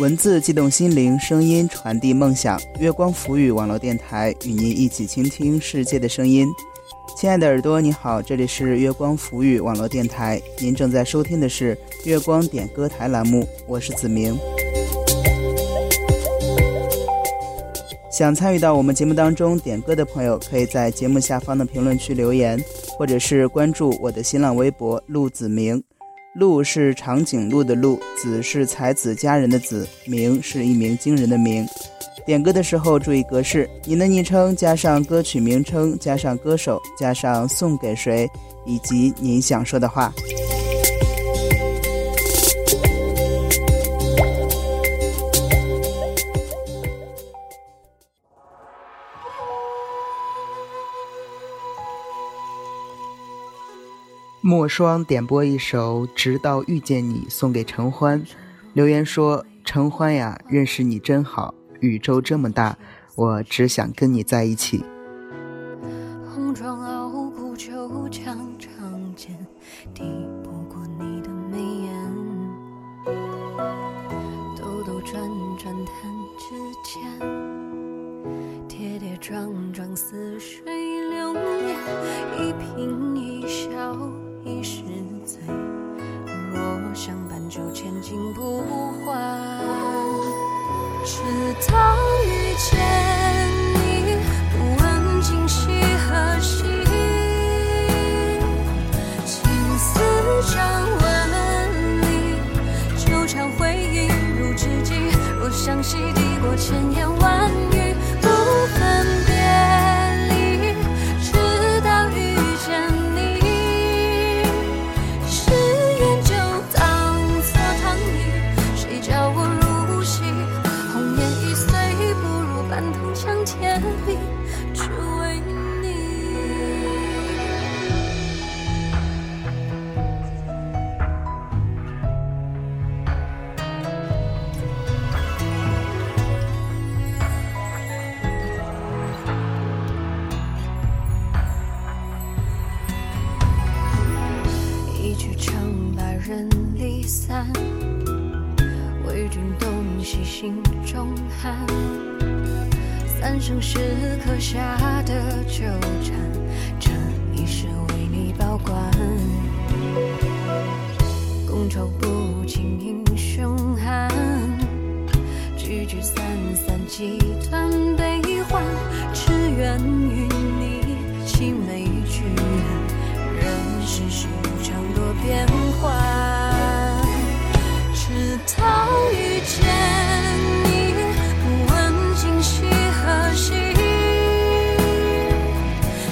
文字激动心灵，声音传递梦想。月光浮语网络电台与您一起倾听世界的声音。亲爱的耳朵，你好，这里是月光浮语网络电台，您正在收听的是月光点歌台栏目，我是子明。想参与到我们节目当中点歌的朋友，可以在节目下方的评论区留言，或者是关注我的新浪微博陆子明。鹿是长颈鹿的鹿，子是才子佳人的子，名是一鸣惊人的鸣。点歌的时候注意格式，您的昵称加上歌曲名称，加上歌手，加上送给谁，以及您想说的话。莫霜点播一首《直到遇见你》，送给陈欢。留言说：“陈欢呀，认识你真好。宇宙这么大，我只想跟你在一起。”红妆傲骨，就常常见，抵不过你的眉眼。兜兜转转弹指间，跌跌撞撞似水流年，一颦一笑。一时醉，若相伴就千金不换。直到遇见你，不问今夕何夕，青丝帐纹里，纠缠回忆如知己。若相惜抵过千言万语，人离散，为君东西心中寒，三生石刻下的纠缠，这一世为你保管。觥筹不尽英雄汉，聚聚散散几段悲欢。只愿与你青梅聚恨，任世事无常多变幻，当遇见你不问今夕何夕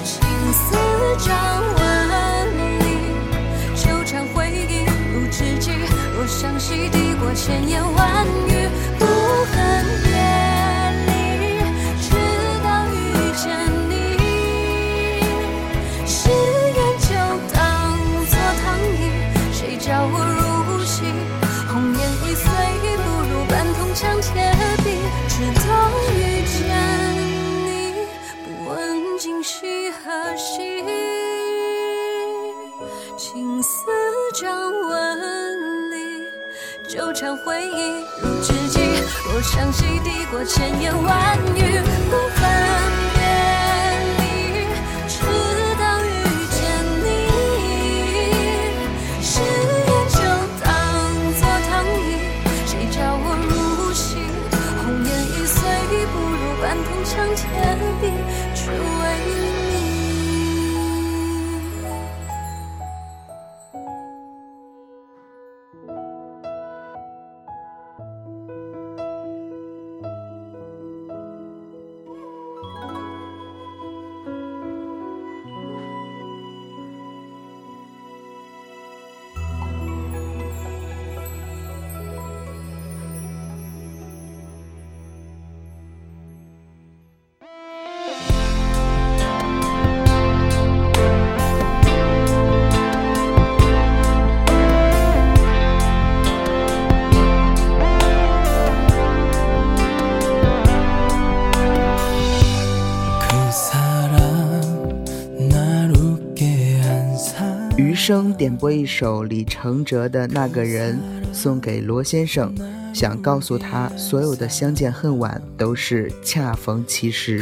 青丝沾温里纠缠回忆如纸迹若相惜抵过千言万语掌纹。纠缠回忆如知己，若相惜抵过千言万语，不分生点播一首李承哲的那个人，送给罗先生，想告诉他，所有的相见恨晚都是恰逢其时。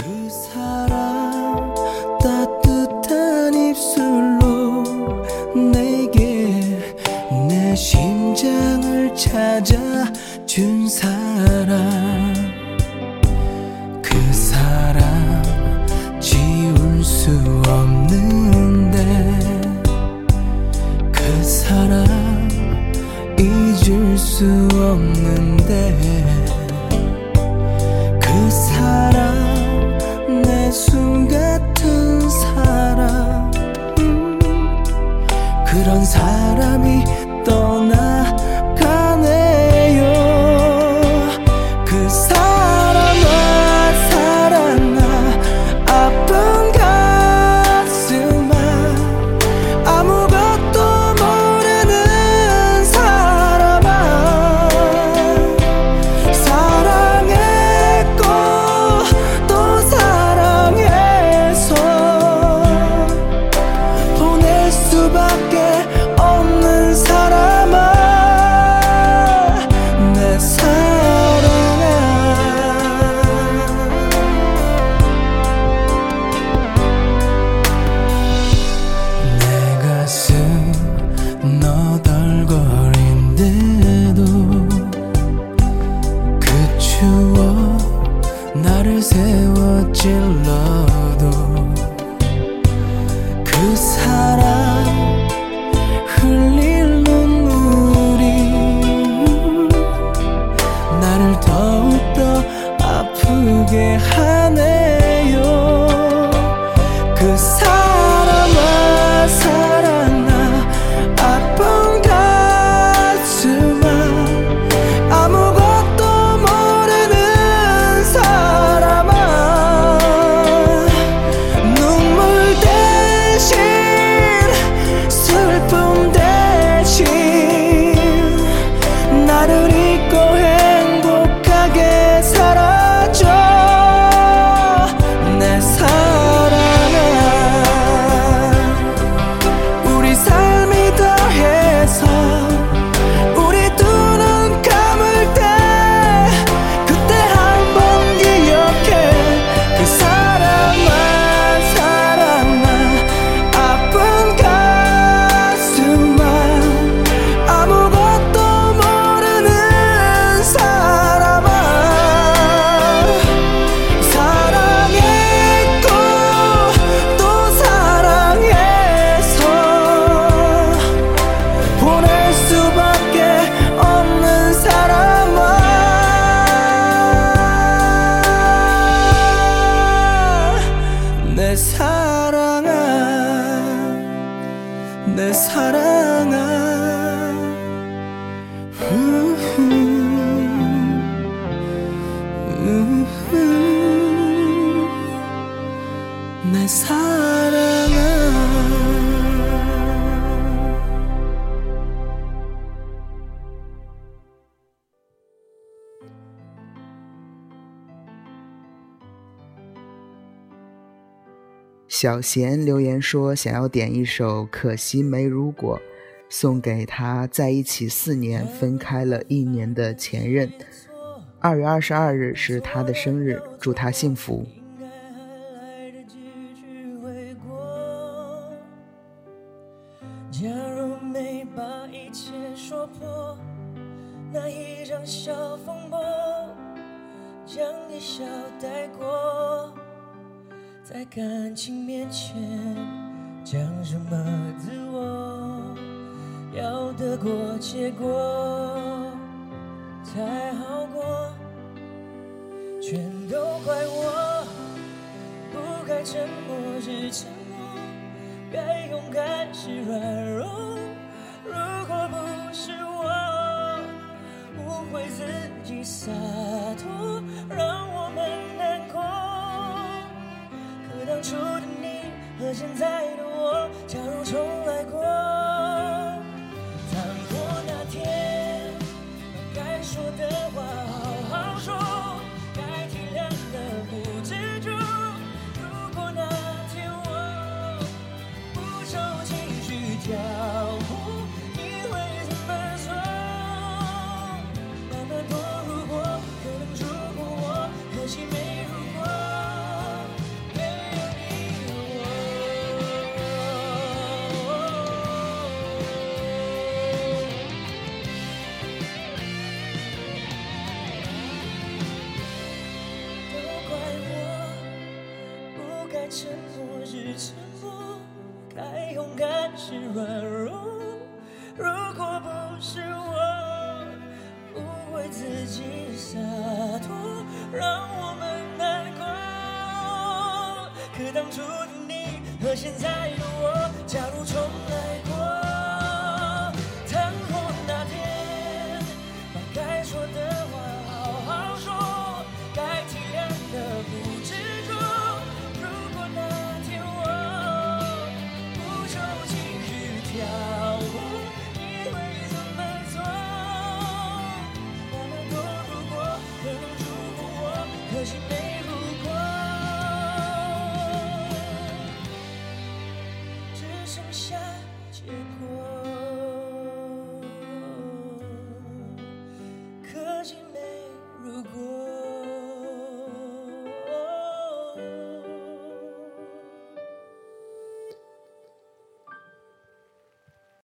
더욱더 아프게 하 小贤留言说想要点一首《可惜没如果》，送给他在一起四年、分开了一年的前任。二月二十二日是他的生日，祝他幸福。假如没把一切说破，那一场小风波，将你笑带过。在感情面前，讲什么自我？要得过且过才好过，全都怪我，不该沉默是沉默，该勇敢是软弱。如果不是我误会自己洒脱，让我当初的你和现在的我，假如重沉默是沉默，该勇敢是软弱。如果不是我误会自己洒脱，让我们难过。可当初的你和现在的我，假如重来过。是不是？